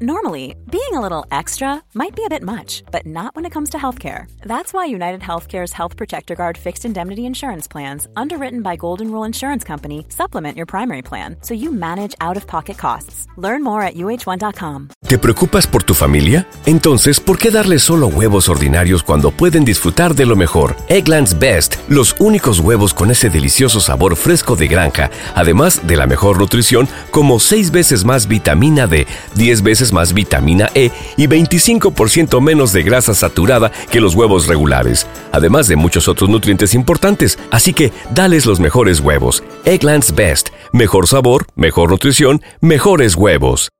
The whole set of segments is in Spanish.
Normally, being a little extra might be a bit much, but not when it comes to healthcare. That's why United Healthcare's Health Protector Guard fixed indemnity insurance plans, underwritten by Golden Rule Insurance Company, supplement your primary plan so you manage out of pocket costs. Learn more at uh1.com. ¿Te preocupas por tu familia? Entonces, ¿por qué darles solo huevos ordinarios cuando pueden disfrutar de lo mejor? Eggland's Best, los únicos huevos con ese delicioso sabor fresco de granja, además de la mejor nutrición, como 6 veces más vitamina D, 10 veces más vitamina E y 25% menos de grasa saturada que los huevos regulares, además de muchos otros nutrientes importantes. Así que dales los mejores huevos. Egglands Best. Mejor sabor, mejor nutrición, mejores huevos.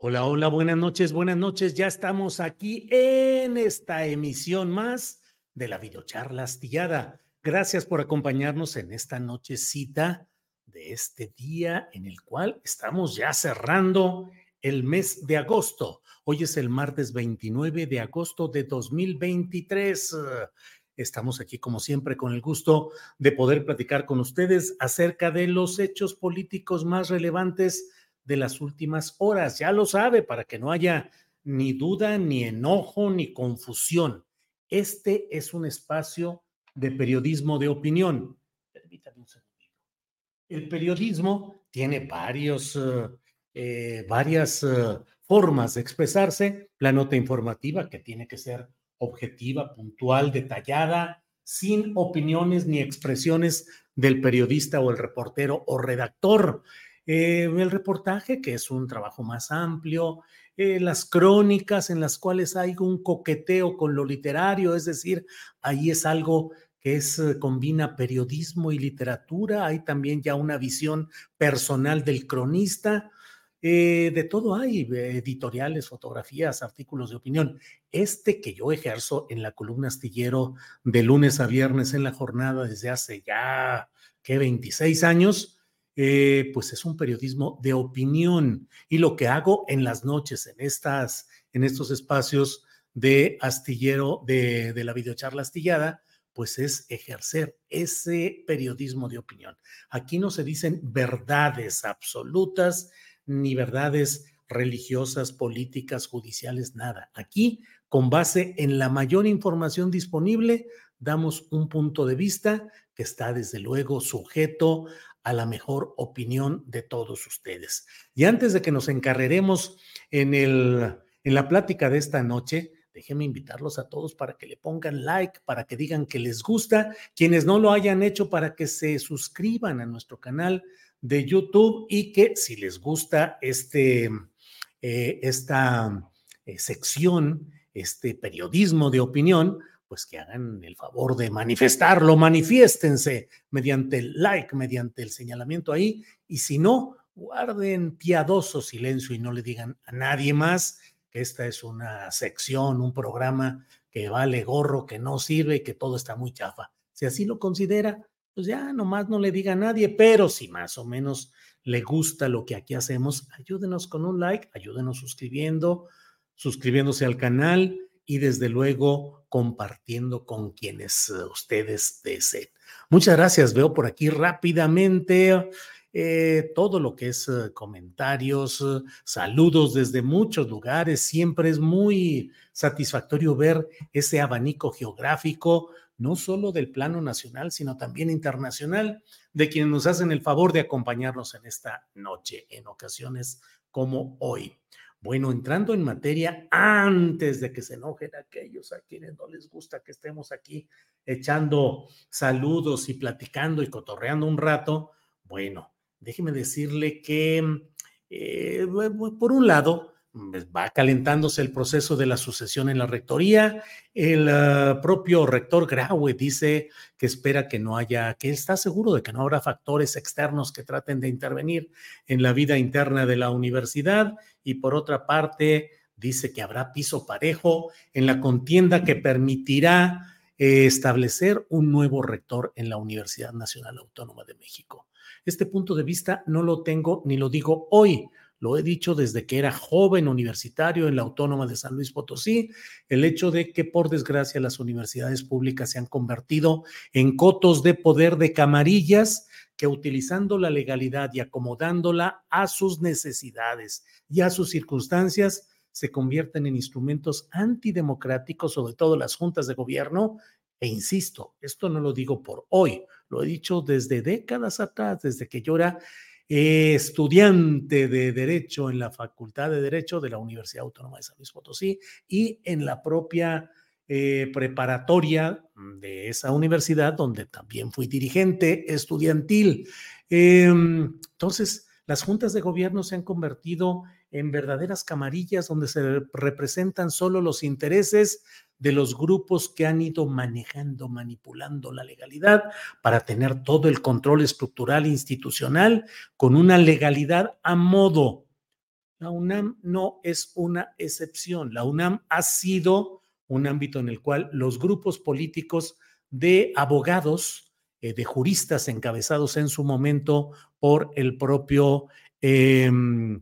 Hola, hola, buenas noches, buenas noches. Ya estamos aquí en esta emisión más de la videocharla astillada. Gracias por acompañarnos en esta nochecita este día en el cual estamos ya cerrando el mes de agosto. Hoy es el martes 29 de agosto de 2023. Estamos aquí, como siempre, con el gusto de poder platicar con ustedes acerca de los hechos políticos más relevantes de las últimas horas. Ya lo sabe, para que no haya ni duda, ni enojo, ni confusión. Este es un espacio de periodismo de opinión. Permítame un segundo el periodismo tiene varios, eh, eh, varias eh, formas de expresarse. La nota informativa, que tiene que ser objetiva, puntual, detallada, sin opiniones ni expresiones del periodista o el reportero o redactor. el reportaje, que es un trabajo más amplio, las crónicas en las cuales hay un coqueteo con lo literario, es decir, ahí es algo eh, combina periodismo y literatura, hay también ya una visión personal del cronista, eh, de todo hay, editoriales, fotografías, artículos de opinión. Este que yo ejerzo en la columna astillero de lunes a viernes en la jornada desde hace ya, ¿qué? 26 años, eh, pues es un periodismo de opinión. Y lo que hago en las noches, en, estas, en estos espacios de astillero, de, de la videocharla astillada, pues es ejercer ese periodismo de opinión. Aquí no se dicen verdades absolutas ni verdades religiosas, políticas, judiciales, nada. Aquí, con base en la mayor información disponible, damos un punto de vista que está desde luego sujeto a la mejor opinión de todos ustedes. Y antes de que nos encarreremos en, el, en la plática de esta noche, déjenme invitarlos a todos para que le pongan like, para que digan que les gusta, quienes no lo hayan hecho, para que se suscriban a nuestro canal de YouTube y que si les gusta este, eh, esta eh, sección, este periodismo de opinión, pues que hagan el favor de manifestarlo, manifiéstense mediante el like, mediante el señalamiento ahí, y si no, guarden piadoso silencio y no le digan a nadie más que esta es una sección, un programa que vale gorro, que no sirve y que todo está muy chafa. Si así lo considera, pues ya nomás no le diga a nadie, pero si más o menos le gusta lo que aquí hacemos, ayúdenos con un like, ayúdenos suscribiendo, suscribiéndose al canal y desde luego compartiendo con quienes eh, ustedes deseen. Muchas gracias, veo por aquí rápidamente. Eh, todo lo que es eh, comentarios, eh, saludos desde muchos lugares. Siempre es muy satisfactorio ver ese abanico geográfico, no solo del plano nacional, sino también internacional, de quienes nos hacen el favor de acompañarnos en esta noche, en ocasiones como hoy. Bueno, entrando en materia, antes de que se enojen aquellos a quienes no les gusta que estemos aquí echando saludos y platicando y cotorreando un rato, bueno, déjeme decirle que, eh, por un lado, pues, va calentándose el proceso de la sucesión en la rectoría. El ah, propio rector Graue dice que espera que no haya, que está seguro de que no habrá factores externos que traten de intervenir en la vida interna de la universidad. Y por otra parte, dice que habrá piso parejo en la contienda que permitirá eh, establecer un nuevo rector en la Universidad Nacional Autónoma de México. Este punto de vista no lo tengo ni lo digo hoy. Lo he dicho desde que era joven universitario en la Autónoma de San Luis Potosí, el hecho de que por desgracia las universidades públicas se han convertido en cotos de poder de camarillas que utilizando la legalidad y acomodándola a sus necesidades y a sus circunstancias, se convierten en instrumentos antidemocráticos, sobre todo las juntas de gobierno. E insisto, esto no lo digo por hoy, lo he dicho desde décadas atrás, desde que yo era estudiante de Derecho en la Facultad de Derecho de la Universidad Autónoma de San Luis Potosí y en la propia eh, preparatoria de esa universidad, donde también fui dirigente estudiantil. Em, entonces, las juntas de gobierno se han convertido en verdaderas camarillas donde se representan solo los intereses de los grupos que han ido manejando, manipulando la legalidad para tener todo el control estructural institucional con una legalidad a modo. La UNAM no es una excepción. La UNAM ha sido un ámbito en el cual los grupos políticos de abogados, eh, de juristas encabezados en su momento por el propio, em,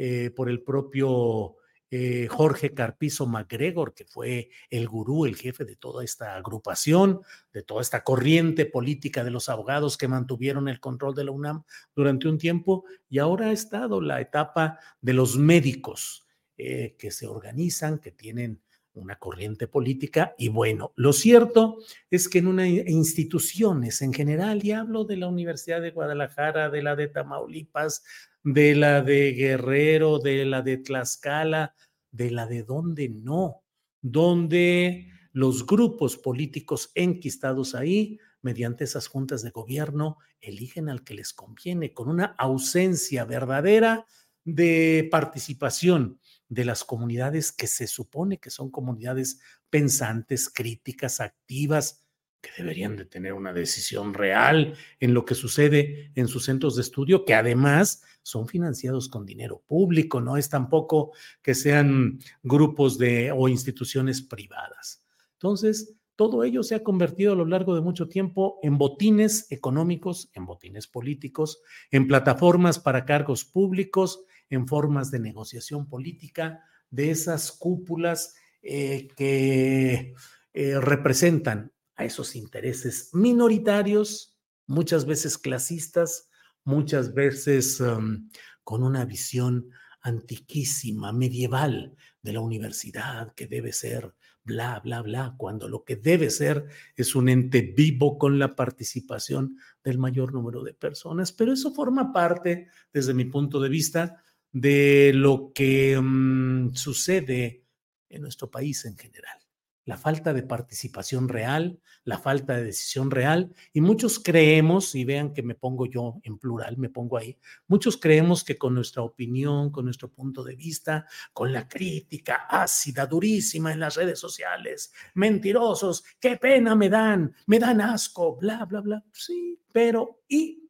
eh, por el propio eh, Jorge Carpizo MacGregor, que fue el gurú, el jefe de toda esta agrupación, de toda esta corriente política de los abogados que mantuvieron el control de la UNAM durante un tiempo, y ahora ha estado la etapa de los médicos que se organizan, que tienen una corriente política. Y bueno, lo cierto es que en una instituciones en general, y hablo de la Universidad de Guadalajara, de la de Tamaulipas, de la de Guerrero, de la de Tlaxcala, de la de donde no, donde los grupos políticos enquistados ahí, mediante esas juntas de gobierno, eligen al que les conviene, con una ausencia verdadera de participación de las comunidades que se supone que son comunidades pensantes, críticas, activas, que deberían de tener una decisión real en lo que sucede en sus centros de estudio, que además son financiados con dinero público, no es tampoco que sean grupos de o instituciones privadas. Entonces, todo ello se ha convertido a lo largo de mucho tiempo en botines económicos, en botines políticos, en plataformas para cargos públicos, en formas de negociación política de esas cúpulas eh, que eh, representan a esos intereses minoritarios, muchas veces clasistas, muchas veces um, con una visión antiquísima, medieval de la universidad que debe ser bla, bla, bla, cuando lo que debe ser es un ente vivo con la participación del mayor número de personas. Pero eso forma parte, desde mi punto de vista, de lo que mm, sucede en nuestro país en general. La falta de participación real, la falta de decisión real, y muchos creemos, y vean que me pongo yo en plural, me pongo ahí, muchos creemos que con nuestra opinión, con nuestro punto de vista, con la crítica ácida, durísima en las redes sociales, mentirosos, qué pena me dan, me dan asco, bla, bla, bla, sí, pero y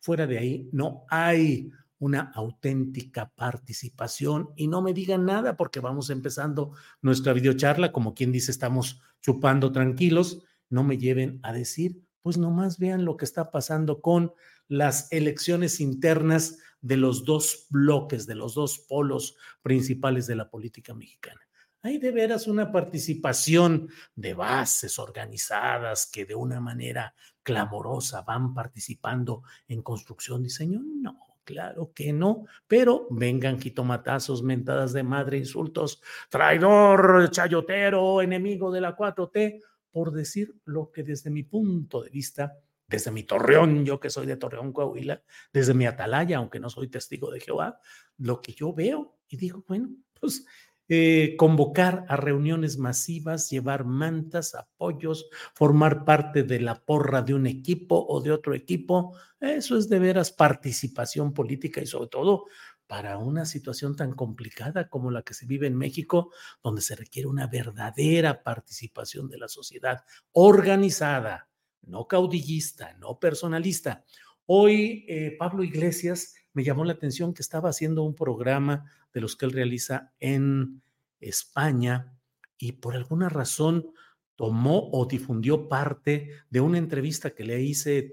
fuera de ahí no hay una auténtica participación y no me digan nada porque vamos empezando nuestra videocharla, como quien dice, estamos chupando tranquilos, no me lleven a decir, pues nomás vean lo que está pasando con las elecciones internas de los dos bloques, de los dos polos principales de la política mexicana. Hay de veras una participación de bases organizadas que de una manera clamorosa van participando en construcción, diseño. No, Claro que no, pero vengan jitomatazos, mentadas de madre, insultos, traidor, chayotero, enemigo de la 4T, por decir lo que desde mi punto de vista, desde mi torreón, yo que soy de Torreón, Coahuila, desde mi atalaya, aunque no soy testigo de Jehová, lo que yo veo y digo, bueno, pues eh, convocar a reuniones masivas, llevar mantas, apoyos, formar parte de la porra de un equipo o de otro equipo. Eso es de veras participación política y sobre todo para una situación tan complicada como la que se vive en México, donde se requiere una verdadera participación de la sociedad organizada, no caudillista, no personalista. Hoy eh, Pablo Iglesias me llamó la atención que estaba haciendo un programa de los que él realiza en España y por alguna razón tomó o difundió parte de una entrevista que le hice,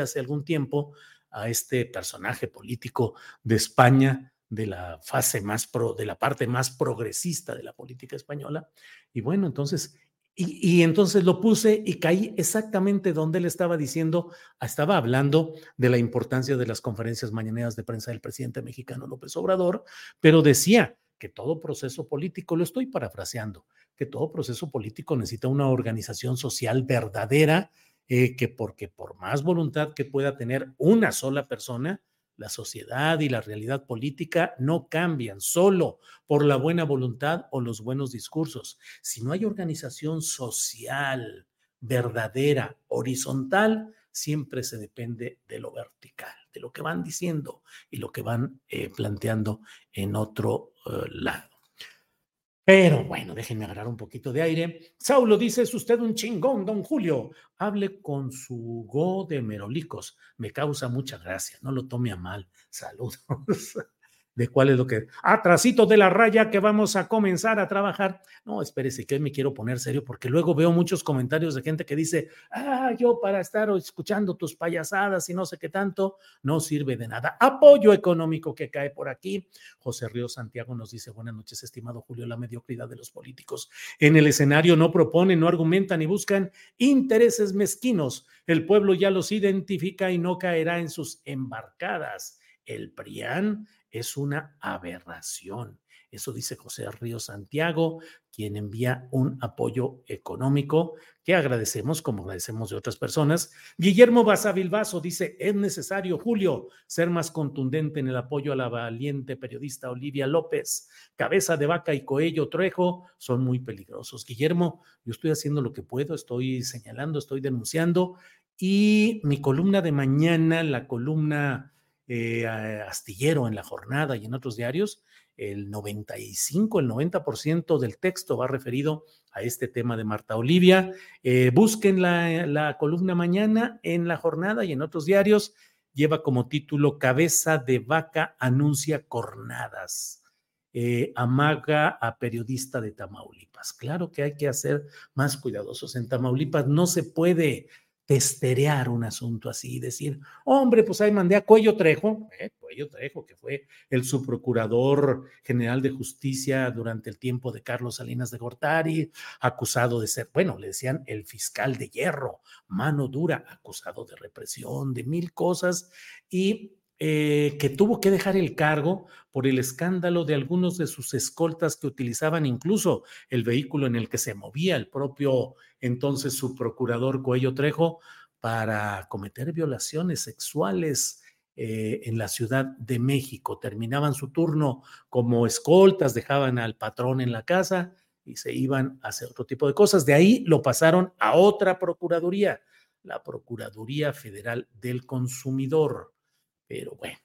hace algún tiempo a este personaje político de España, de la fase más pro, de la parte más progresista de la política española. Y bueno, entonces, y, entonces lo puse y caí exactamente donde él estaba diciendo, estaba hablando de la importancia de las conferencias mañaneras de prensa del presidente mexicano López Obrador, pero decía que todo proceso político, lo estoy parafraseando, que todo proceso político necesita una organización social verdadera, eh, que porque por más voluntad que pueda tener una sola persona, la sociedad y la realidad política no cambian solo por la buena voluntad o los buenos discursos. Si no hay organización social verdadera, horizontal, siempre se depende de lo vertical, de lo que van diciendo y lo que van eh, planteando en otro uh, lado. Pero bueno, déjenme agarrar un poquito de aire. Saulo dice, es usted un chingón, don Julio. Hable con su go de merolicos. Me causa mucha gracia, no lo tome a mal. Saludos. de cuál es lo que... Atrasito de la raya que vamos a comenzar a trabajar. No, espérese, que hoy me quiero poner serio porque luego veo muchos comentarios de gente que dice, ah, yo para estar escuchando tus payasadas y no sé qué tanto, no sirve de nada. Apoyo económico que cae por aquí. José Río Santiago nos dice, buenas noches, estimado Julio, la mediocridad de los políticos. En el escenario no proponen, no argumentan y buscan intereses mezquinos. El pueblo ya los identifica y no caerá en sus embarcadas. El PRIAN es una aberración. Eso dice José Río Santiago, quien envía un apoyo económico que agradecemos, como agradecemos de otras personas. Guillermo Basavilbaso dice, es necesario, Julio, ser más contundente en el apoyo a la valiente periodista Olivia López. Cabeza de vaca y coello Trejo son muy peligrosos. Guillermo, yo estoy haciendo lo que puedo, estoy señalando, estoy denunciando y mi columna de mañana, la columna eh, astillero en la jornada y en otros diarios, el 95, el 90% del texto va referido a este tema de Marta Olivia. Eh, busquen la, la, columna mañana en la jornada y en otros diarios. Lleva como título Cabeza de vaca anuncia cornadas. Eh, amaga a periodista de Tamaulipas. Claro que hay que hacer más cuidadosos. En Tamaulipas no se puede testerear un asunto así y decir, hombre, pues ahí mandé a Cuello Trejo, eh, Cuello Trejo, que fue el subprocurador general de justicia durante el tiempo de Carlos Salinas de Gortari, acusado de ser, bueno, le decían el fiscal de hierro, mano dura, acusado de represión, de mil cosas, y eh, que tuvo que dejar el cargo por el escándalo de algunos de sus escoltas que utilizaban incluso el vehículo en el que se movía el propio entonces su procurador Cuello Trejo para cometer violaciones sexuales eh, en la Ciudad de México. Terminaban su turno como escoltas, dejaban al patrón en la casa y se iban a hacer otro tipo de cosas. De ahí lo pasaron a otra procuraduría, la Procuraduría Federal del Consumidor pero bueno.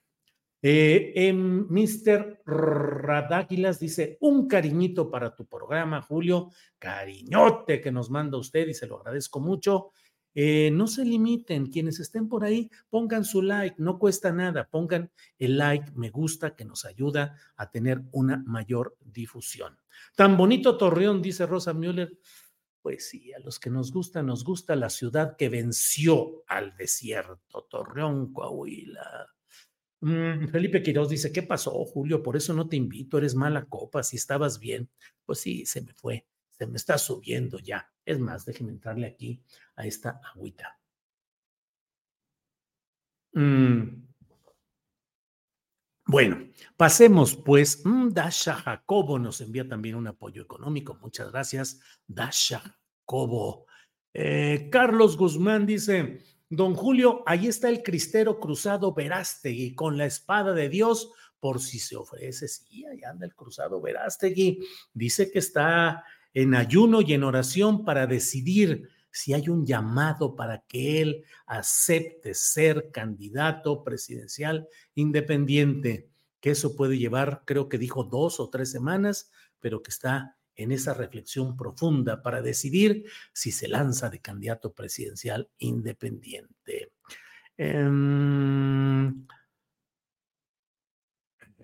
Eh, em, Mr. Radáquilas dice, un cariñito para tu programa, Julio, cariñote que nos manda usted y se lo agradezco mucho. Eh, no se limiten, quienes estén por ahí, pongan su like, no cuesta nada, pongan el like, me gusta, que nos ayuda a tener una mayor difusión. Tan bonito Torreón, dice Rosa Müller. Pues sí, a los que nos gusta, nos gusta la ciudad que venció al desierto, Torreón, Coahuila. Mm, Felipe Quiroz dice, ¿qué pasó, Julio? Por eso no te invito, eres mala copa, si estabas bien. Pues sí, se me fue, se me está subiendo ya. Es más, déjenme entrarle aquí a esta agüita. Mm. Bueno, pasemos pues. Mm, Dasha Jacobo nos envía también un apoyo económico. Muchas gracias, Dasha Jacobo. Eh, Carlos Guzmán dice, Don Julio, ahí está el cristero cruzado Verástegui con la espada de Dios por si se ofrece. Sí, ahí anda el cruzado Verástegui. Dice que está en ayuno y en oración para decidir si hay un llamado para que él acepte ser candidato presidencial independiente, que eso puede llevar, creo que dijo dos o tres semanas, pero que está en esa reflexión profunda para decidir si se lanza de candidato presidencial independiente. Em,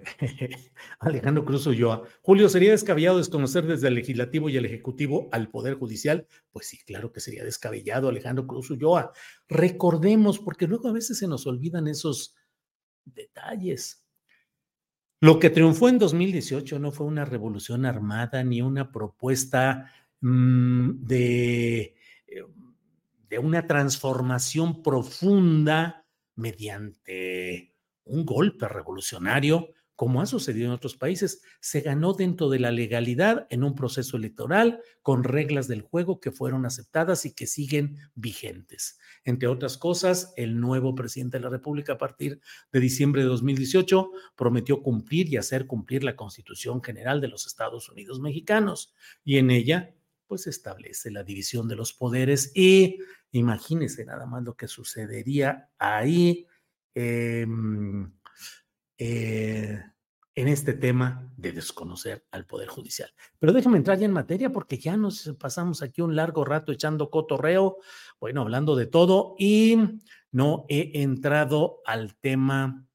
Alejandro Cruz Ulloa. Julio, ¿sería descabellado desconocer desde el legislativo y el ejecutivo al Poder Judicial? Pues sí, claro que sería descabellado, Alejandro Cruz Ulloa. Recordemos, porque luego a veces se nos olvidan esos detalles. Lo que triunfó en 2018 no fue una revolución armada ni una propuesta de, de una transformación profunda mediante un golpe revolucionario como ha sucedido en otros países, se ganó dentro de la legalidad en un proceso electoral con reglas del juego que fueron aceptadas y que siguen vigentes. Entre otras cosas, el nuevo presidente de la República a partir de diciembre de 2018 prometió cumplir y hacer cumplir la Constitución General de los Estados Unidos mexicanos y en ella pues establece la división de los poderes y imagínense nada más lo que sucedería ahí. Eh, eh, en este tema de desconocer al Poder Judicial. Pero déjame entrar ya en materia porque ya nos pasamos aquí un largo rato echando cotorreo, bueno, hablando de todo y no he entrado al tema,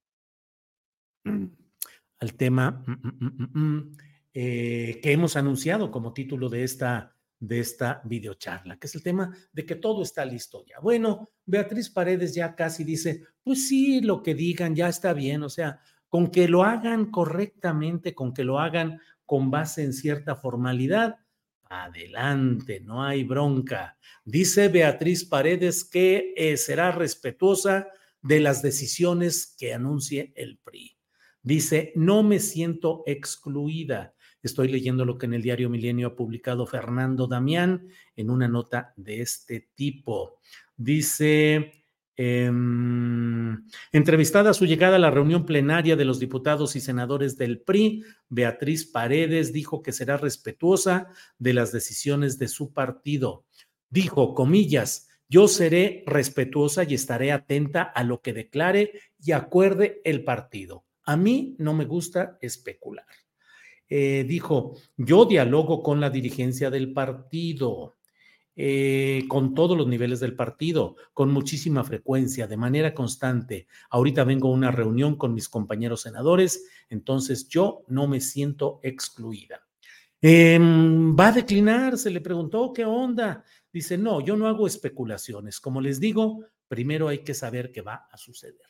al tema mm, mm, mm, eh, que hemos anunciado como título de esta, de esta videocharla, que es el tema de que todo está listo ya. Bueno, Beatriz Paredes ya casi dice, pues sí, lo que digan ya está bien, o sea, con que lo hagan correctamente, con que lo hagan con base en cierta formalidad, adelante, no hay bronca. Dice Beatriz Paredes que eh, será respetuosa de las decisiones que anuncie el PRI. Dice, no me siento excluida. Estoy leyendo lo que en el diario Milenio ha publicado Fernando Damián en una nota de este tipo. Dice, eh, entrevistada a su llegada a la reunión plenaria de los diputados y senadores del PRI, Beatriz Paredes dijo que será respetuosa de las decisiones de su partido. Dijo, comillas, yo seré respetuosa y estaré atenta a lo que declare y acuerde el partido. A mí no me gusta especular. Eh, dijo, yo dialogo con la dirigencia del partido. Eh, con todos los niveles del partido, con muchísima frecuencia, de manera constante. Ahorita vengo a una reunión con mis compañeros senadores, entonces yo no me siento excluida. Em, ¿Va a declinar? Se le preguntó, ¿qué onda? Dice, no, yo no hago especulaciones. Como les digo, primero hay que saber qué va a suceder.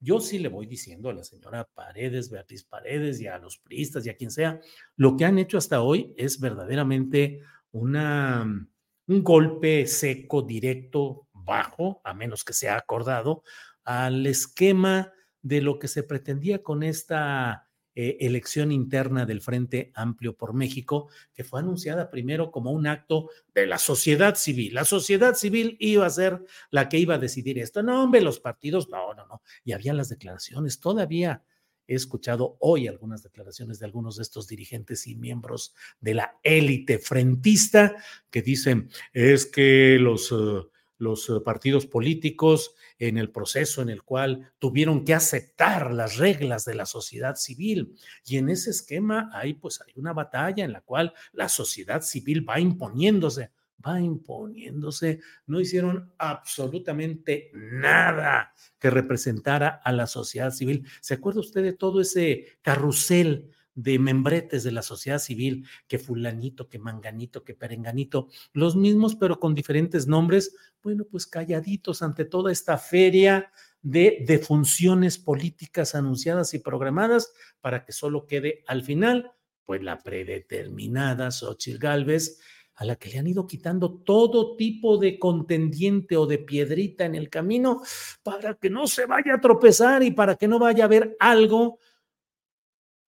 Yo sí le voy diciendo a la señora Paredes, Beatriz Paredes y a los priistas y a quien sea, lo que han hecho hasta hoy es verdaderamente una un golpe seco, directo, bajo, a menos que sea acordado, al esquema de lo que se pretendía con esta eh, elección interna del Frente Amplio por México, que fue anunciada primero como un acto de la sociedad civil. La sociedad civil iba a ser la que iba a decidir esto. No, hombre, los partidos, no, no, no. Y había las declaraciones todavía he escuchado hoy algunas declaraciones de algunos de estos dirigentes y miembros de la élite frentista que dicen es que los, uh, los uh, partidos políticos en el proceso en el cual tuvieron que aceptar las reglas de la sociedad civil. Y en ese esquema hay pues hay una batalla en la cual la sociedad civil va imponiéndose va imponiéndose, no hicieron absolutamente nada que representara a la sociedad civil. ¿Se acuerda usted de todo ese carrusel de membretes de la sociedad civil, que fulanito, que manganito, que perenganito, los mismos pero con diferentes nombres? Bueno, pues calladitos ante toda esta feria de, funciones políticas anunciadas y programadas para que solo quede al final, pues la predeterminada Xochitl Gálvez, a la que le han ido quitando todo tipo de contendiente o de piedrita en el camino para que no se vaya a tropezar y para que no vaya a haber algo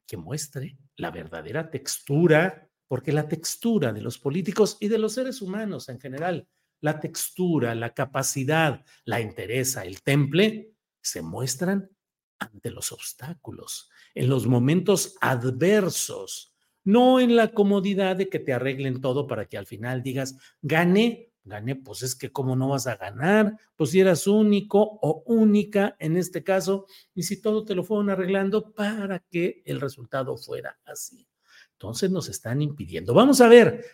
que muestre la verdadera textura, porque la textura de los políticos y de los seres humanos en general, la textura, la capacidad, la interesa, el temple, se muestran ante los obstáculos, en los momentos adversos no en la comodidad de que te arreglen todo para que al final digas, gané, gané, pues es que cómo no vas a ganar, pues si eras único o única en este caso, y si todo te lo fueron arreglando para que el resultado fuera así. Entonces nos están impidiendo. Vamos a ver,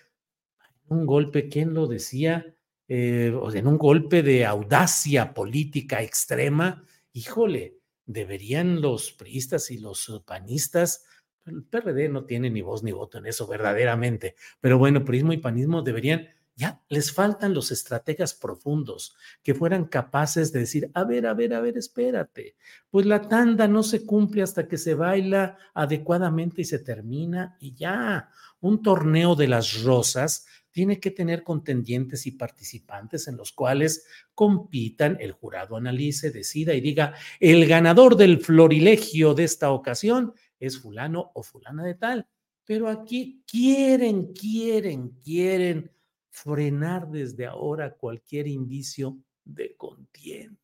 un golpe, ¿quién lo decía? Eh, en un golpe de audacia política extrema, híjole, deberían los priistas y los panistas, el PRD no tiene ni voz ni voto en eso verdaderamente, pero bueno, prismo y panismo deberían ya les faltan los estrategas profundos que fueran capaces de decir, a ver, a ver, a ver, espérate, pues la tanda no se cumple hasta que se baila adecuadamente y se termina y ya. Un torneo de las rosas tiene que tener contendientes y participantes en los cuales compitan, el jurado analice, decida y diga, el ganador del florilegio de esta ocasión es fulano o fulana de tal. Pero aquí quieren, quieren, quieren frenar desde ahora cualquier indicio de contienda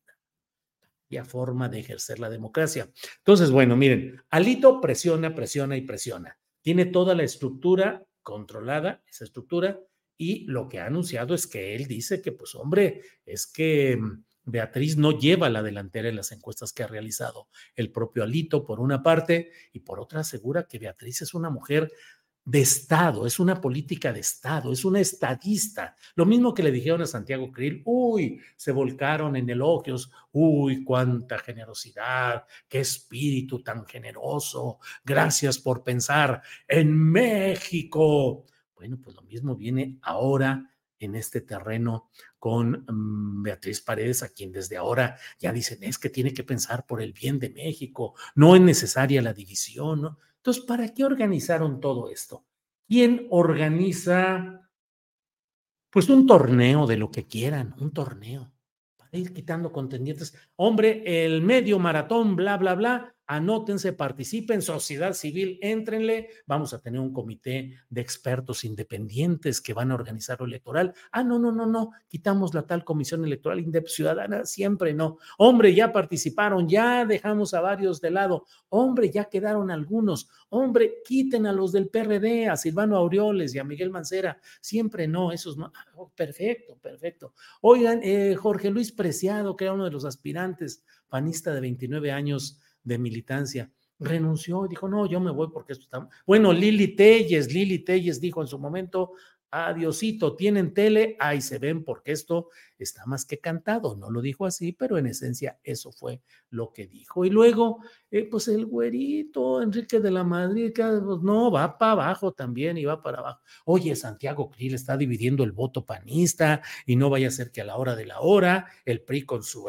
y a forma de ejercer la democracia. Entonces, bueno, miren, Alito presiona, presiona y presiona. Tiene toda la estructura controlada, esa estructura, y lo que ha anunciado es que él dice que, pues hombre, es que mm, Beatriz no lleva la delantera en las encuestas que ha realizado el propio Alito, por una parte, y por otra asegura que Beatriz es una mujer de Estado, es una política de Estado, es una estadista. Lo mismo que le dijeron a Santiago Krill, uy, se volcaron en elogios, uy, cuánta generosidad, qué espíritu tan generoso, gracias por pensar en México. Bueno, pues lo mismo viene ahora en este terreno con mm, Beatriz Paredes, a quien desde ahora ya dicen es que tiene que pensar por el bien de México, no es necesaria la división, ¿no? Entonces, ¿para qué organizaron todo esto? ¿Quién organiza, pues, un torneo de lo que quieran, un torneo, para ir quitando contendientes? Hombre, el medio maratón, bla, bla, bla, anótense, participen, sociedad civil, éntrenle, vamos a tener un comité de expertos independientes que van a organizar lo electoral. Ah, no, no, no, no, quitamos la tal comisión electoral ciudadana, siempre no. Hombre, ya participaron, ya dejamos a varios de lado. Hombre, ya quedaron algunos. Hombre, quiten a los del PRD, a Silvano Aureoles y a Miguel Mancera. Siempre no, esos no. Ah, oh, perfecto, perfecto. Oigan, eh, Jorge Luis Preciado, que era uno de los aspirantes, panista de 29 años, de militancia. Renunció y dijo, no, yo me voy porque esto está... Bueno, Lili Telles, Lili Telles dijo en su momento, adiosito, tienen tele, ahí se ven porque esto está más que cantado. No lo dijo así, pero en esencia eso fue lo que dijo. Y luego, eh, pues el güerito Enrique de la Madrid, pues, no, va para abajo también y va para abajo. Oye, Santiago Krill está dividiendo el voto panista y no vaya a ser que a la hora de la hora el PRI con su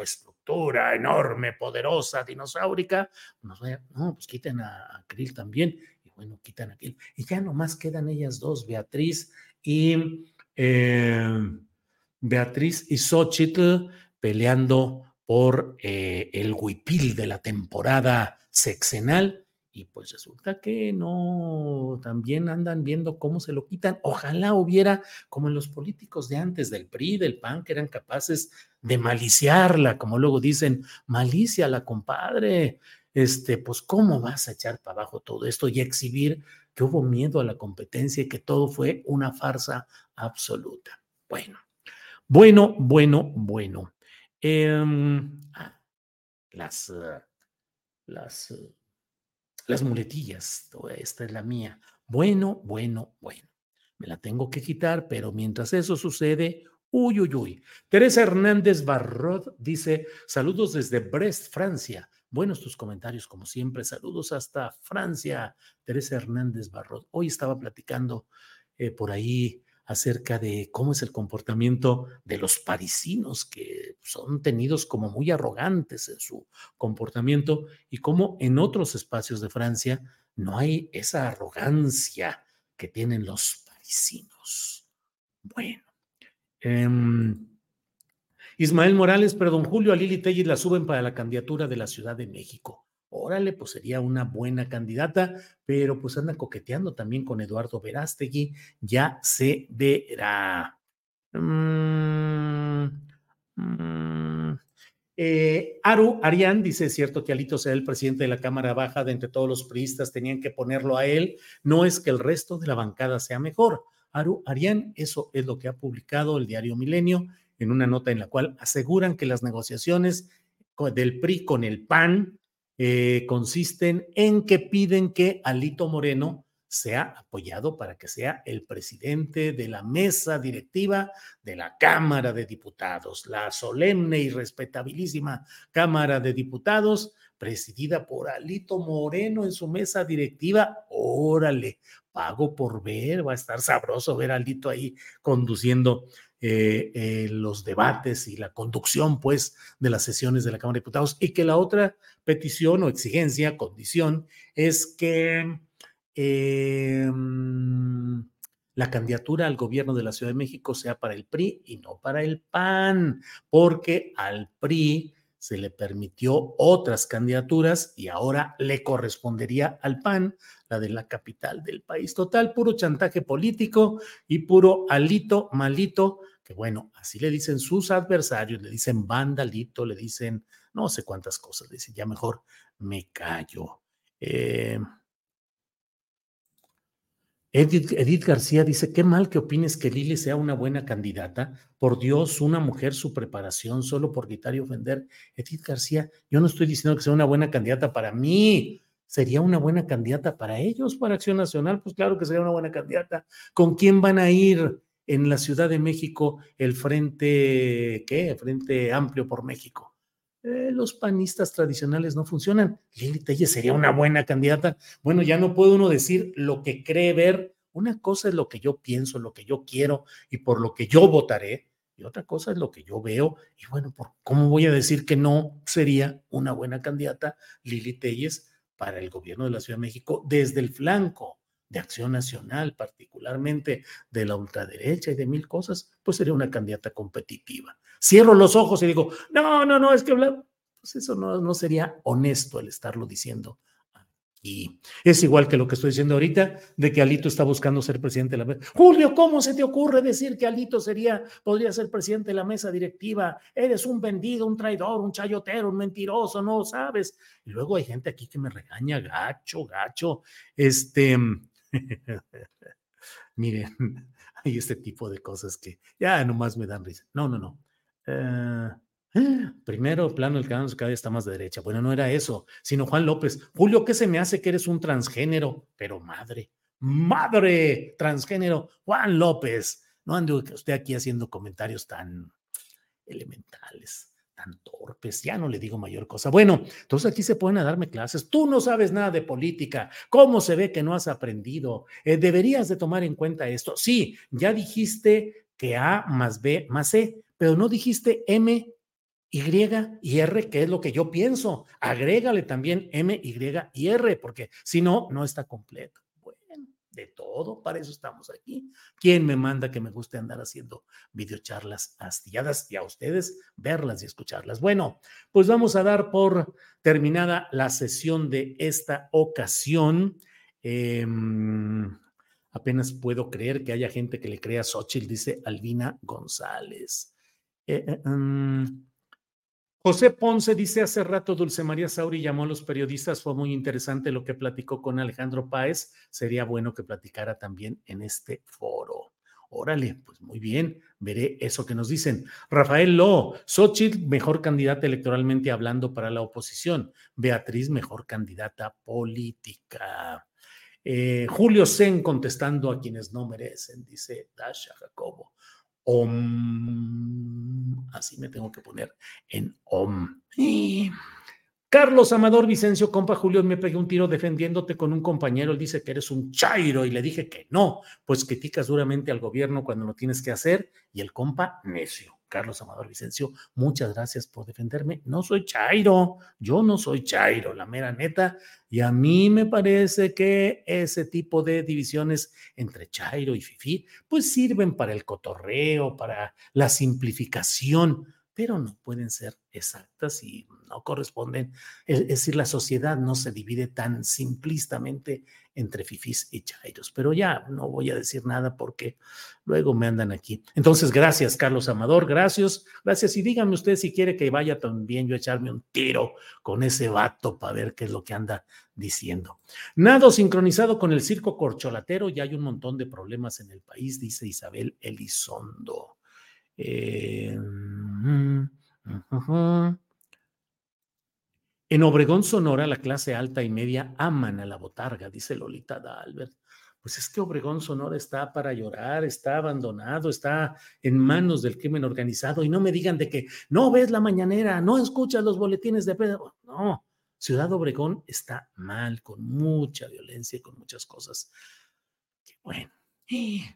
enorme, poderosa, dinosaurica, no, pues quiten a, Krill también, y bueno, quitan a Krill. Y ya nomás quedan ellas dos, Beatriz y eh, Beatriz y Xochitl peleando por eh, el huipil de la temporada sexenal y pues resulta que no, también andan viendo cómo se lo quitan. Ojalá hubiera, como en los políticos de antes, del PRI, del PAN, que eran capaces de maliciarla, como luego dicen, malicia la compadre. Este, pues, ¿cómo vas a echar para abajo todo esto y exhibir que hubo miedo a la competencia y que todo fue una farsa absoluta? Bueno, bueno, bueno, bueno. Em, ah, las, las las muletillas, esta es la mía. Bueno, bueno, bueno. Me la tengo que quitar, pero mientras eso sucede, uy, uy, uy. Teresa Hernández Barrod dice, saludos desde Brest, Francia. Buenos tus comentarios, como siempre. Saludos hasta Francia. Teresa Hernández Barrod. Hoy estaba platicando eh, por ahí acerca de cómo es el comportamiento de los parisinos, que son tenidos como muy arrogantes en su comportamiento, y cómo en otros espacios de Francia no hay esa arrogancia que tienen los parisinos. Bueno. Em, Ismael Morales, perdón, Julio, a Lili Tellis la suben para la candidatura de la Ciudad de México órale, pues sería una buena candidata, pero pues anda coqueteando también con Eduardo Verástegui, ya se verá. Mm, mm, eh, Aru Arián dice, cierto que Alito sea el presidente de la Cámara Baja, de entre todos los priistas tenían que ponerlo a él, no es que el resto de la bancada sea mejor. Aru Arián, eso es lo que ha publicado el diario Milenio en una nota en la cual aseguran que las negociaciones del PRI con el PAN eh, consisten en que piden que Alito Moreno sea apoyado para que sea el presidente de la mesa directiva de la Cámara de Diputados, la solemne y respetabilísima Cámara de Diputados, presidida por Alito Moreno en su mesa directiva. Órale, pago por ver, va a estar sabroso ver a Alito ahí conduciendo eh, eh, los debates y la conducción, pues, de las sesiones de la Cámara de Diputados. Y que la otra petición o exigencia, condición, es que eh, la candidatura al gobierno de la Ciudad de México sea para el PRI y no para el PAN, porque al PRI se le permitió otras candidaturas y ahora le correspondería al PAN la de la capital del país. Total, puro chantaje político y puro alito malito, que bueno, así le dicen sus adversarios, le dicen vandalito, le dicen no sé cuántas cosas, le dicen ya mejor me callo. Eh, Edith, García dice, qué mal que opines que Lili sea una buena candidata. Por Dios, una mujer, su preparación solo por gritar y ofender. Edith García, yo no estoy diciendo que sea una buena candidata para mí. ¿Sería una buena candidata para ellos, para Acción Nacional? Pues claro que sería una buena candidata. ¿Con quién van a ir en la Ciudad de México el Frente, qué? Frente Amplio por México. Eh, los panistas tradicionales no funcionan. Lili Telle sería una buena candidata. Bueno, ya no puede uno decir lo que cree ver. Una cosa es lo que yo pienso, lo que yo quiero y por lo que yo votaré, y otra cosa es lo que yo veo. Y bueno, ¿por ¿cómo voy a decir que no sería una buena candidata Lili Telles para el gobierno de la Ciudad de México desde el flanco de Acción Nacional, particularmente de la ultraderecha y de mil cosas? Pues sería una candidata competitiva cierro los ojos y digo, no, no, no, es que hablar, pues eso no, no sería honesto el estarlo diciendo. Y es igual que lo que estoy diciendo ahorita, de que Alito está buscando ser presidente de la mesa. Julio, ¿cómo se te ocurre decir que Alito sería, podría ser presidente de la mesa directiva? Eres un vendido, un traidor, un chayotero, un mentiroso, no sabes. Y luego hay gente aquí que me regaña, gacho, gacho. Este, miren, hay este tipo de cosas que ya nomás me dan risa. No, no, no. Eh, primero plano, el canal cada vez está más de derecha. Bueno, no era eso, sino Juan López. Julio, ¿qué se me hace que eres un transgénero? Pero madre, madre, transgénero. Juan López, no ande usted aquí haciendo comentarios tan elementales, tan torpes. Ya no le digo mayor cosa. Bueno, entonces aquí se pueden darme clases. Tú no sabes nada de política. ¿Cómo se ve que no has aprendido? Eh, deberías de tomar en cuenta esto. Sí, ya dijiste que A más B más C pero no dijiste M, Y y R, que es lo que yo pienso. Agrégale también M, Y y R, porque si no, no está completo. De todo, para eso estamos aquí. ¿Quién me manda que me guste andar haciendo videocharlas astilladas y a ustedes verlas y escucharlas? Bueno, pues vamos a dar por terminada la sesión de esta ocasión. Em, apenas puedo creer que haya gente que le crea a Xochitl, dice Albina González. Eh, eh, mm, José Ponce dice hace rato Dulce María Sauri llamó a los periodistas, fue muy interesante lo que platicó con Alejandro Páez, sería bueno que platicara también en este foro. Órale, pues muy bien, veré eso que nos dicen. Rafael Lo, Xochitl, mejor candidata electoralmente hablando para la oposición. Beatriz, mejor candidata política. Eh, Julio Sen contestando a quienes no merecen, dice Dasha Jacobo. Om. Así me tengo que poner en Om. Carlos Amador Vicencio, compa Julio, me pegué un tiro defendiéndote con un compañero. Dice que eres un chairo y le dije que no, pues criticas duramente al gobierno cuando lo tienes que hacer y el compa necio. Carlos Amador Vicencio, muchas gracias por defenderme. No soy Chairo, yo no soy Chairo, la mera neta. Y a mí me parece que ese tipo de divisiones entre Chairo y Fifi, pues sirven para el cotorreo, para la simplificación, pero no pueden ser exactas y no corresponden. Es decir, la sociedad no se divide tan simplistamente entre fifís y chairos, pero ya no voy a decir nada porque luego me andan aquí. Entonces, gracias, Carlos Amador, gracias, gracias. Y díganme usted si quiere que vaya también yo a echarme un tiro con ese vato para ver qué es lo que anda diciendo. Nado sincronizado con el circo corcholatero, ya hay un montón de problemas en el país, dice Isabel Elizondo. Eh, en Obregón, Sonora, la clase alta y media aman a la botarga, dice Lolita Dalbert. Pues es que Obregón, Sonora está para llorar, está abandonado, está en manos del crimen organizado. Y no me digan de que no ves la mañanera, no escuchas los boletines de Pedro. No, Ciudad Obregón está mal, con mucha violencia y con muchas cosas. Bueno.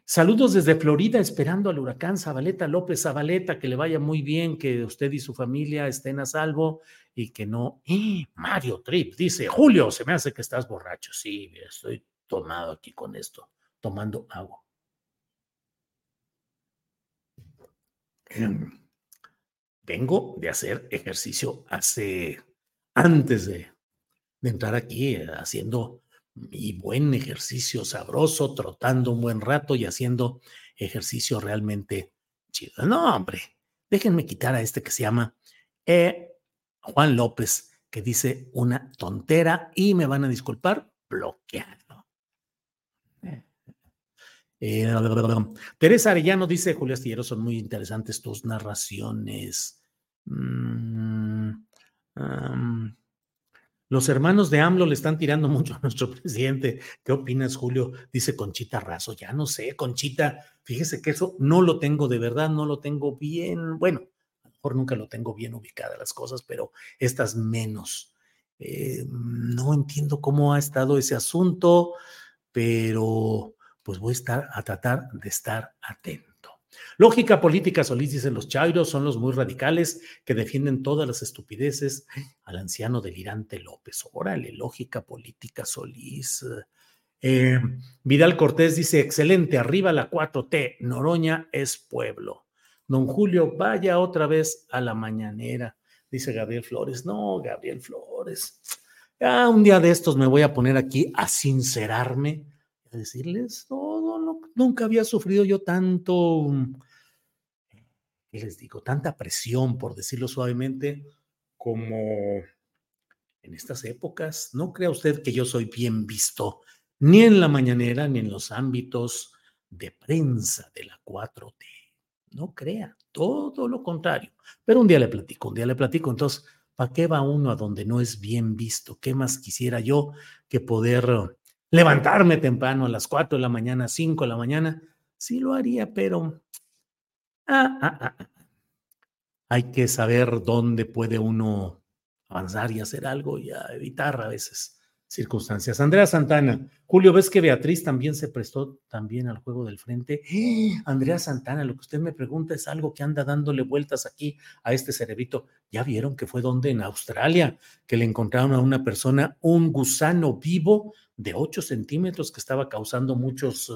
Saludos desde Florida, esperando al huracán Zabaleta López Zabaleta, que le vaya muy bien, que usted y su familia estén a salvo y que no. Mario Trip dice: Julio, se me hace que estás borracho. Sí, estoy tomado aquí con esto, tomando agua. Em, vengo de hacer ejercicio hace, antes de, entrar aquí, eh, haciendo y buen ejercicio sabroso, trotando un buen rato y haciendo ejercicio realmente chido. No, hombre, déjenme quitar a este que se llama eh, Juan López, que dice una tontera y me van a disculpar, bloqueado. Eh, Teresa Arellano dice, Julio Astillero, son muy interesantes tus narraciones. Mm, los hermanos de AMLO le están tirando mucho a nuestro presidente. ¿Qué opinas, Julio? Dice Conchita Razo. Ya no sé, Conchita, fíjese que eso no lo tengo de verdad, no lo tengo bien. Bueno, a lo mejor nunca lo tengo bien ubicada las cosas, pero estas menos. Eh, no entiendo cómo ha estado ese asunto, pero pues voy a estar a tratar de estar atento. Lógica política, Solís, dicen los chairos, son los muy radicales que defienden todas las estupideces al anciano delirante López. Órale, lógica política, Solís. Eh, Vidal Cortés dice, excelente, arriba la 4T, Noroña es pueblo. Don Julio, vaya otra vez a la mañanera, dice Gabriel Flores. No, Gabriel Flores. Ya un día de estos me voy a poner aquí a sincerarme, a decirles todo lo nunca había sufrido yo tanto ¿qué les digo? Tanta presión, por decirlo suavemente, como en estas épocas. No crea usted que yo soy bien visto, ni en la mañanera, ni en los ámbitos de prensa de la 4T. No crea, todo lo contrario. Pero un día le platico, un día le platico. Entonces, ¿para qué va uno a donde no es bien visto? ¿Qué más quisiera yo que poder levantarme temprano a las 4 de la mañana, 5 de la mañana? Sí lo haría, pero Ah, ah, ah, Hay que saber dónde puede uno avanzar y hacer algo y evitar a veces circunstancias. Andrea Santana, Julio, ¿ves que Beatriz también se prestó también al juego del frente? Andrea Santana, lo que usted me pregunta es algo que anda dándole vueltas aquí a este cerebrito. ¿Ya vieron que fue donde? En Australia, que le encontraron a una persona un gusano vivo de 8 centímetros que estaba causando muchos eh,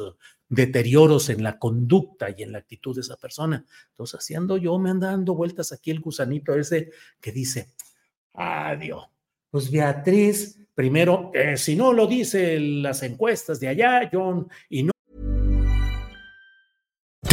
deterioros en la conducta y en la actitud de esa persona. Entonces, haciendo yo, me anda dando vueltas aquí el gusanito ese que dice, adiós. Pues Beatriz, primero, eh, si no lo dicen las encuestas de allá, John, y no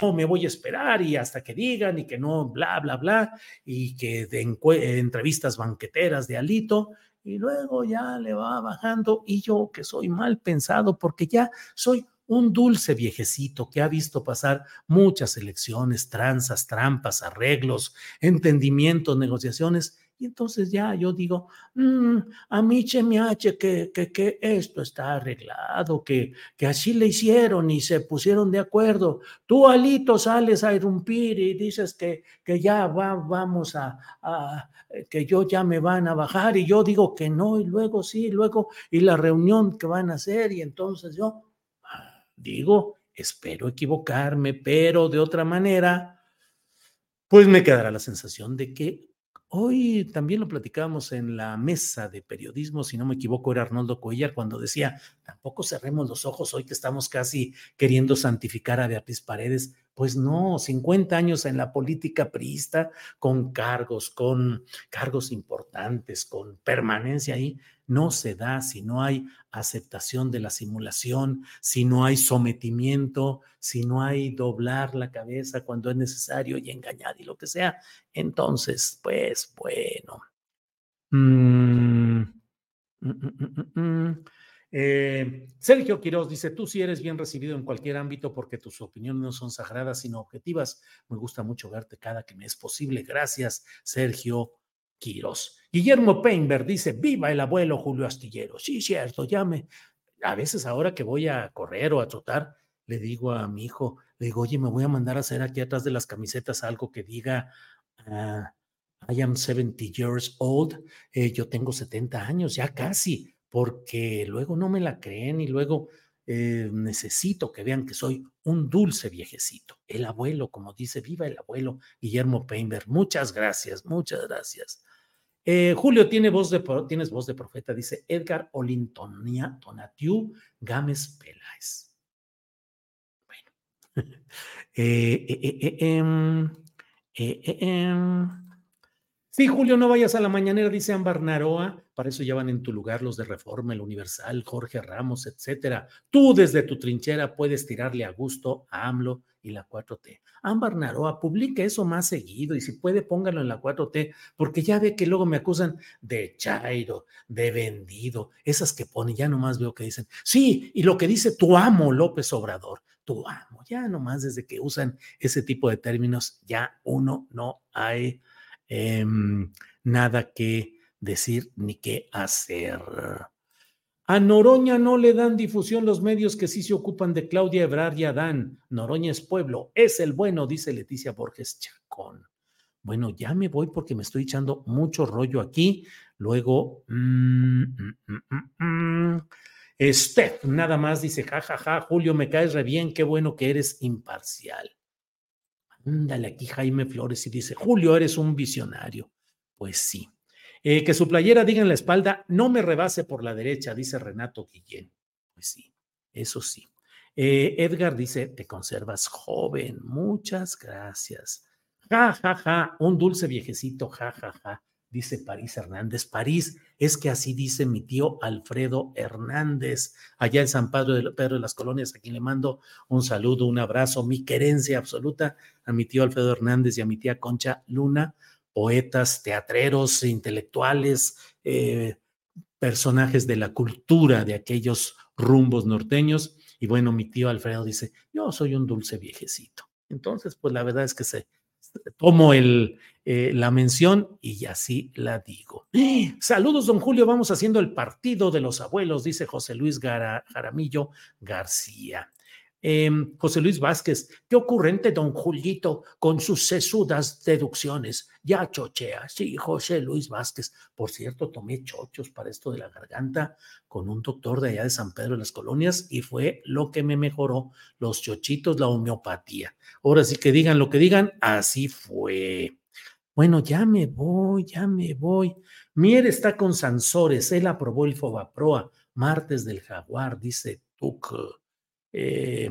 no me voy a esperar y hasta que digan y que no, bla, bla, bla, y que de entrevistas banqueteras de Alito, y luego ya le va bajando, y yo que soy mal pensado porque ya soy un dulce viejecito que ha visto pasar muchas elecciones, tranzas, trampas, arreglos, entendimientos, negociaciones, y entonces ya yo digo, mm, a mí se me hace que, que, que, esto está arreglado, que, que así le hicieron y se pusieron de acuerdo. Tú, Alito, sales a irrumpir y dices que, que ya va, vamos a, a, que yo ya me van a bajar y yo digo que no y luego sí, luego y la reunión que van a hacer y entonces yo ah, digo, espero equivocarme, pero de otra manera, pues me quedará la sensación de que hoy también lo platicábamos en la mesa de periodismo, si no me equivoco, era Arnoldo Cuellar cuando decía, tampoco cerremos los ojos hoy que estamos casi queriendo santificar a Beatriz Paredes. Pues no, 50 años en la política priista, con cargos, con cargos importantes, con permanencia ahí, no se da si no hay aceptación de la simulación, si no hay sometimiento, si no hay doblar la cabeza cuando es necesario y engañar y lo que sea. Entonces, pues bueno. Mm, mm, mm, eh, Sergio Quiroz dice, tú sí eres bien recibido en cualquier ámbito porque tus opiniones no son sagradas, sino objetivas. Me gusta mucho verte cada que me es posible. Gracias, Sergio Quiroz. Guillermo Peinberg dice, viva el abuelo Julio Astillero. Sí, cierto, llame. A veces ahora que voy a correr o a trotar, le digo a mi hijo, le digo, oye, me voy a mandar a hacer aquí atrás de las camisetas algo que diga, ah, I am 70 years old, eh, yo tengo 70 años, ya casi, porque luego no me la creen y luego eh, necesito que vean que soy un dulce viejecito. El abuelo, como dice, viva el abuelo Guillermo Peinberg. Muchas gracias, muchas gracias. Eh, Julio, tiene voz de, tienes voz de profeta, dice Edgar Olintonia Tonatiu Gámez Peláez. Bueno. eh, em, em, Sí, Julio, no vayas a la mañanera, dice Ámbar Naroa. Para eso ya van en tu lugar los de Reforma, el Universal, Jorge Ramos, etcétera. Tú desde tu trinchera puedes tirarle a gusto a AMLO y la 4T. Ámbar Naroa, publique eso más seguido y si puede, póngalo en la 4T, porque ya ve que luego me acusan de chairo, de vendido, esas que pone, ya nomás veo que dicen, sí, y lo que dice tu amo López Obrador, tu amo, ya nomás desde que usan ese tipo de términos, ya uno no hay Em, nada que decir ni que hacer. A Noroña no le dan difusión los medios que sí se ocupan de Claudia Ebrard y Adán. Noroña es pueblo, es el bueno, dice Leticia Borges Chacón. Bueno, ya me voy porque me estoy echando mucho rollo aquí. Luego, mm, mm, mm, Steph, nada más dice, jajaja, ja, ja, Julio, me caes re bien, qué bueno que eres imparcial. Ándale aquí Jaime Flores y dice, Julio, eres un visionario. Pues sí. Eh, que su playera diga en la espalda, no me rebase por la derecha, dice Renato Guillén. Pues sí, eso sí. Eh, Edgar dice, te conservas joven, muchas gracias. Ja, ja, ja, un dulce viejecito, ja, ja, ja dice París Hernández. París, es que así dice mi tío Alfredo Hernández, allá en San Pedro de, Pedro de las Colonias, a quien le mando un saludo, un abrazo, mi querencia absoluta a mi tío Alfredo Hernández y a mi tía Concha Luna, poetas, teatreros, intelectuales, eh, personajes de la cultura de aquellos rumbos norteños. Y bueno, mi tío Alfredo dice, yo soy un dulce viejecito. Entonces, pues la verdad es que se, tomo el, eh, la mención y así la digo. Saludos, don Julio. Vamos haciendo el partido de los abuelos, dice José Luis Jaramillo García. Em, José Luis Vázquez, qué ocurrente don Julito con sus sesudas deducciones. Ya chochea, sí, José Luis Vázquez. Por cierto, tomé chochos para esto de la garganta con un doctor de allá de San Pedro de las Colonias y fue lo que me mejoró los chochitos, la homeopatía. Ahora sí que digan lo que digan, así fue. Bueno, ya me voy, ya me voy. Mier está con Sansores, él aprobó el Fobaproa, martes del jaguar, dice Tuc. Eh,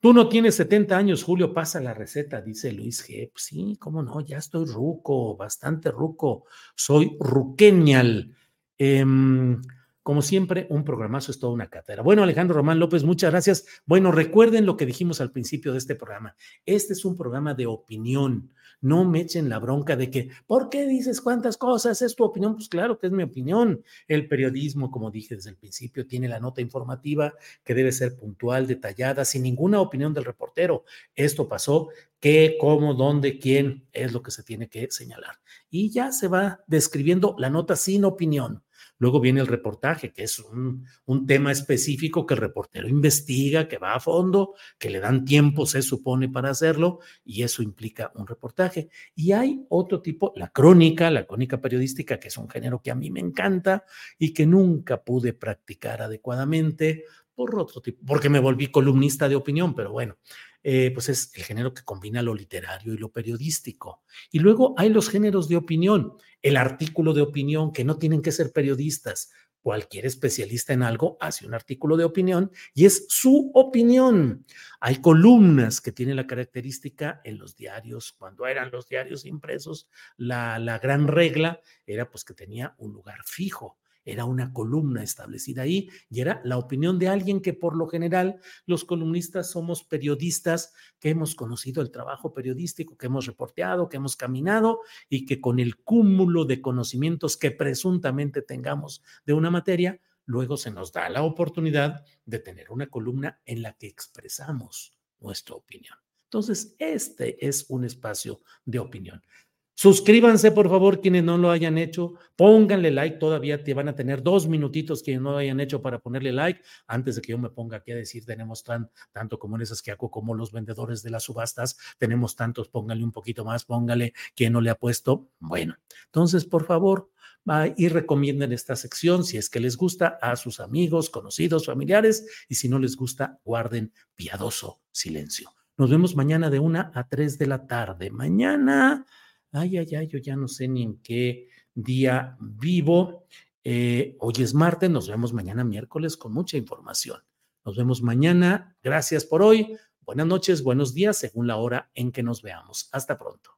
Tú no tienes 70 años, Julio, pasa la receta, dice Luis G. Pues sí, cómo no, ya estoy ruco, bastante ruco. Soy ruquenial. Em, como siempre, un programazo es toda una cátedra. Bueno, Alejandro Román López, muchas gracias. Bueno, recuerden lo que dijimos al principio de este programa. Este es un programa de opinión. No me echen la bronca de que, ¿por qué dices cuántas cosas? ¿Es tu opinión? Pues claro que es mi opinión. El periodismo, como dije desde el principio, tiene la nota informativa que debe ser puntual, detallada, sin ninguna opinión del reportero. Esto pasó, qué, cómo, dónde, quién es lo que se tiene que señalar. Y ya se va describiendo la nota sin opinión. Luego viene el reportaje, que es un, tema específico que el reportero investiga, que va a fondo, que le dan tiempo, se supone, para hacerlo, y eso implica un reportaje. Y hay otro tipo, la crónica, la crónica periodística, que es un género que a mí me encanta y que nunca pude practicar adecuadamente por otro tipo, porque me volví columnista de opinión, pero bueno, eh, pues es el género que combina lo literario y lo periodístico. Y luego hay los géneros de opinión, el artículo de opinión, que no tienen que ser periodistas, cualquier especialista en algo hace un artículo de opinión y es su opinión. Hay columnas que tienen la característica en los diarios, cuando eran los diarios impresos, la, la gran regla era pues que tenía un lugar fijo era una columna establecida ahí y era la opinión de alguien que por lo general los columnistas somos periodistas que hemos conocido el trabajo periodístico, que hemos reporteado, que hemos caminado y que con el cúmulo de conocimientos que presuntamente tengamos de una materia, luego se nos da la oportunidad de tener una columna en la que expresamos nuestra opinión. Entonces, este es un espacio de opinión. Suscríbanse, por favor, quienes no lo hayan hecho. Pónganle like, todavía te van a tener dos minutitos quienes no lo hayan hecho para ponerle like. Antes de que yo me ponga aquí a decir, tenemos tan, tanto como en esas que hago como los vendedores de las subastas, tenemos tantos, pónganle un poquito más, póngale quien no le ha puesto. Bueno, entonces, por favor, y recomienden esta sección si es que les gusta a sus amigos, conocidos, familiares y si no les gusta, guarden piadoso silencio. Nos vemos mañana de una a tres de la tarde. Mañana ay, ay, ay, yo ya no sé ni en qué día vivo. Eh, hoy es martes, nos vemos mañana miércoles con mucha información. Nos vemos mañana. Gracias por hoy. Buenas noches, buenos días, según la hora en que nos veamos. Hasta pronto.